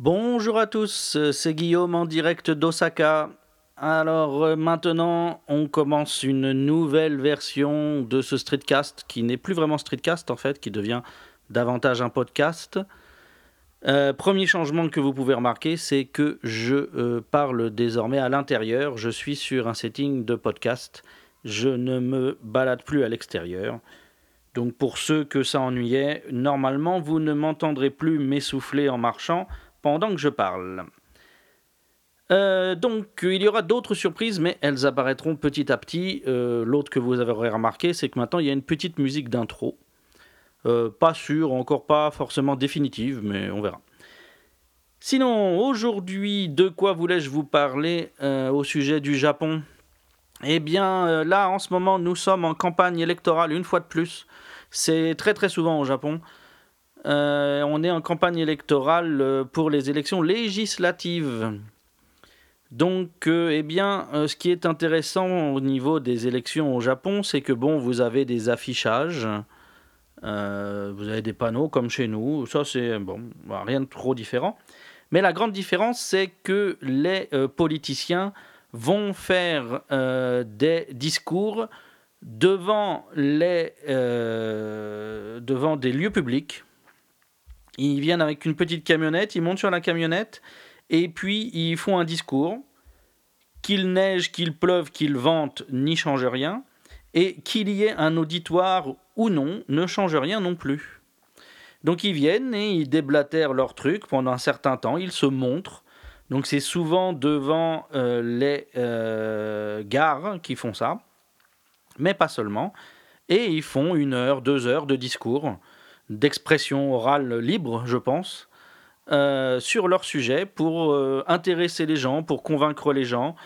Bonjour à tous, c'est Guillaume en direct d'Osaka. Alors euh, maintenant, on commence une nouvelle version de ce streetcast qui n'est plus vraiment streetcast en fait, qui devient davantage un podcast. Euh, premier changement que vous pouvez remarquer, c'est que je euh, parle désormais à l'intérieur. Je suis sur un setting de podcast. Je ne me balade plus à l'extérieur. Donc pour ceux que ça ennuyait, normalement vous ne m'entendrez plus m'essouffler en marchant pendant que je parle. Euh, donc il y aura d'autres surprises, mais elles apparaîtront petit à petit. L'autre que vous avez remarqué, c'est que maintenant il y a une petite musique d'intro. Euh, pas sûre, encore pas forcément définitive, mais on verra. Sinon, aujourd'hui, de quoi voulais-je vous parler euh, au sujet du Japon? Eh bien, euh, là, en ce moment, nous sommes en campagne électorale une fois de plus. C'est très très souvent au Japon. On est en campagne électorale pour les élections législatives. Donc, eh bien, ce qui est intéressant au niveau des élections au Japon, c'est que bon, vous avez des affichages euh, vous avez des panneaux comme chez nous. Ça, c'est bon, rien de trop différent. Mais la grande différence, c'est que les euh, politiciens vont faire euh, des discours devant, les, devant des lieux publics. Ils viennent avec une petite camionnette, ils montent sur la camionnette et puis ils font un discours. Qu'il neige, qu'il pleuve, qu'il vente, n'y change rien. Et qu'il y ait un auditoire ou non ne change rien non plus. Donc ils viennent et ils déblatèrent leur truc pendant un certain temps, ils se montrent. Donc c'est souvent devant euh, les euh, gares qui font ça, mais pas seulement. Et ils font une heure, deux heures de discours, d'expression orale libre, je pense, euh, sur leur sujet pour intéresser les gens, pour convaincre les gens,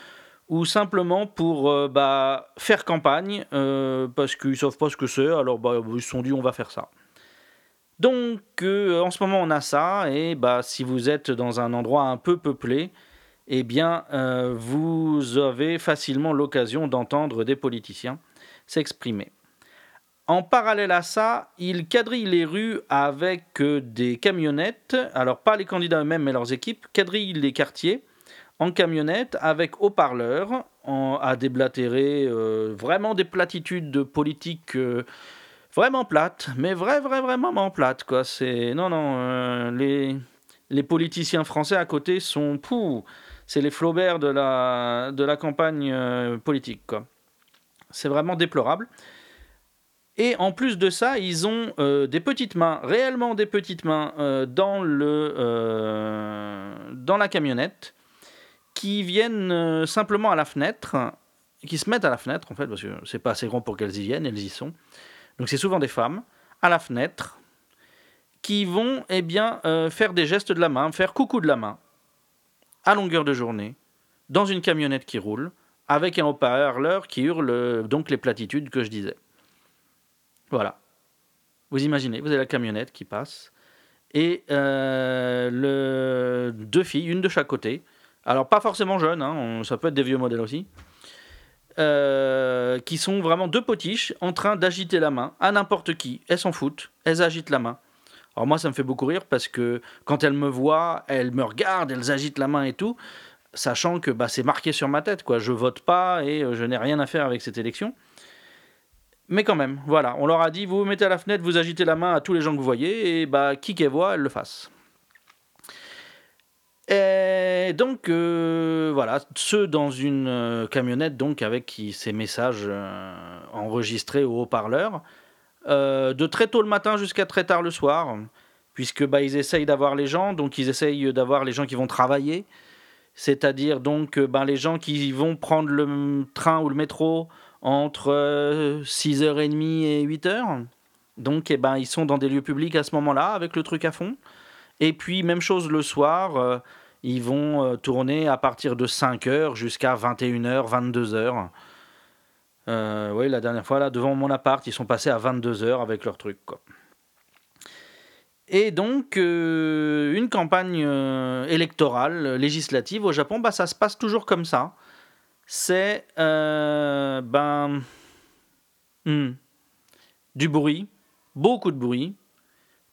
ou simplement pour euh, bah, faire campagne, euh, parce qu'ils ne savent pas ce que c'est, alors bah, ils se sont dit on va faire ça. Donc euh, en ce moment on a ça, et bah, si vous êtes dans un endroit un peu peuplé, eh bien vous avez facilement l'occasion d'entendre des politiciens s'exprimer. En parallèle à ça, ils quadrillent les rues avec des camionnettes, alors pas les candidats eux-mêmes mais leurs équipes, quadrillent les quartiers en camionnette avec haut-parleur à déblatérer euh, vraiment des platitudes de politique euh, vraiment plates, mais vrai, vrai, vraiment plates. Quoi. Non, non, euh, les, les politiciens français à côté sont... Pouh, c'est les Flaubert de la, de la campagne politique. C'est vraiment déplorable. Et en plus de ça, ils ont des petites mains, réellement des petites mains, dans, le, dans la camionnette qui viennent euh, simplement à la fenêtre, qui se mettent à la fenêtre en fait, parce que c'est pas assez grand pour qu'elles y viennent, elles y sont. Donc c'est souvent des femmes à la fenêtre qui vont eh bien euh, faire des gestes de la main, faire coucou de la main à longueur de journée dans une camionnette qui roule avec un haut-parleur qui hurle euh, donc les platitudes que je disais. Voilà. Vous imaginez, vous avez la camionnette qui passe et le, deux filles, une de chaque côté, alors pas forcément jeunes, hein, ça peut être des vieux modèles aussi, euh, qui sont vraiment deux potiches en train d'agiter la main à n'importe qui. Elles s'en foutent, elles agitent la main. Alors moi ça me fait beaucoup rire parce que quand elles me voient, elles me regardent, elles agitent la main et tout, sachant que bah, c'est marqué sur ma tête, quoi. Je vote pas et euh, je n'ai rien à faire avec cette élection. Mais quand même, voilà, on leur a dit, vous vous mettez à la fenêtre, vous agitez la main à tous les gens que vous voyez, et bah qui qu'elle voit, elle le fasse. Et donc, euh, voilà, ceux dans une euh, camionnette, donc avec ces messages euh, enregistrés au haut-parleur, de très tôt le matin jusqu'à très tard le soir, puisque bah, ils essayent d'avoir les gens, donc ils essayent d'avoir les gens qui vont travailler, c'est-à-dire donc bah, les gens qui vont prendre le train ou le métro entre 6h30 et 8h. Donc, eh ben, ils sont dans des lieux publics à ce moment-là, avec le truc à fond. Et puis, même chose le soir, euh, ils vont euh, tourner à partir de 5h jusqu'à 21h, 22h. Euh, oui, la dernière fois, là, devant mon appart, ils sont passés à 22h avec leur truc. Quoi. Et donc, une campagne électorale, législative au Japon, bah, ça se passe toujours comme ça. C'est ben, hmm, du bruit, beaucoup de bruit,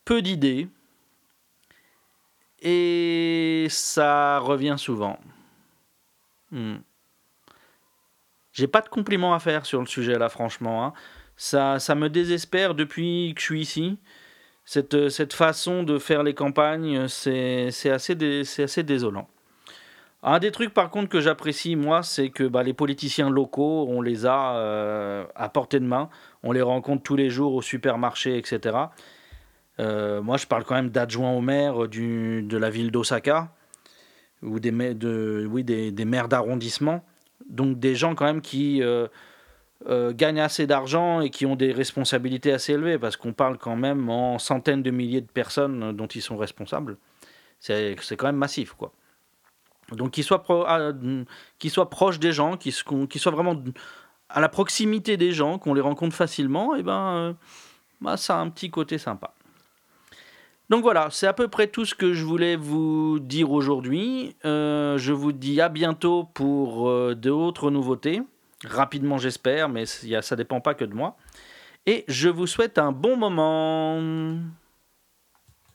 peu d'idées, Et ça revient souvent. Hmm. J'ai pas de compliments à faire sur le sujet là, franchement. Hein. Ça, ça me désespère depuis que je suis ici. Cette, cette façon de faire les campagnes, c'est assez, assez désolant. Un des trucs par contre que j'apprécie moi, c'est que bah, les politiciens locaux, on les a euh, à portée de main, on les rencontre tous les jours au supermarché, etc. Euh, moi, je parle quand même d'adjoints au maire du, de la ville d'Osaka ou des, de, oui, des, maires d'arrondissement, donc des gens quand même qui euh, gagnent assez d'argent et qui ont des responsabilités assez élevées, parce qu'on parle quand même en centaines de milliers de personnes dont ils sont responsables. C'est quand même massif, quoi. Donc qu'ils soient, ah, soient proches des gens, qu'ils soient vraiment à la proximité des gens, qu'on les rencontre facilement, et eh ben, euh, bah, ça a un petit côté sympa. Donc voilà, c'est à peu près tout ce que je voulais vous dire aujourd'hui. Euh, je vous dis à bientôt pour euh, d'autres nouveautés. Rapidement j'espère, mais ça ne dépend pas que de moi. Et je vous souhaite un bon moment.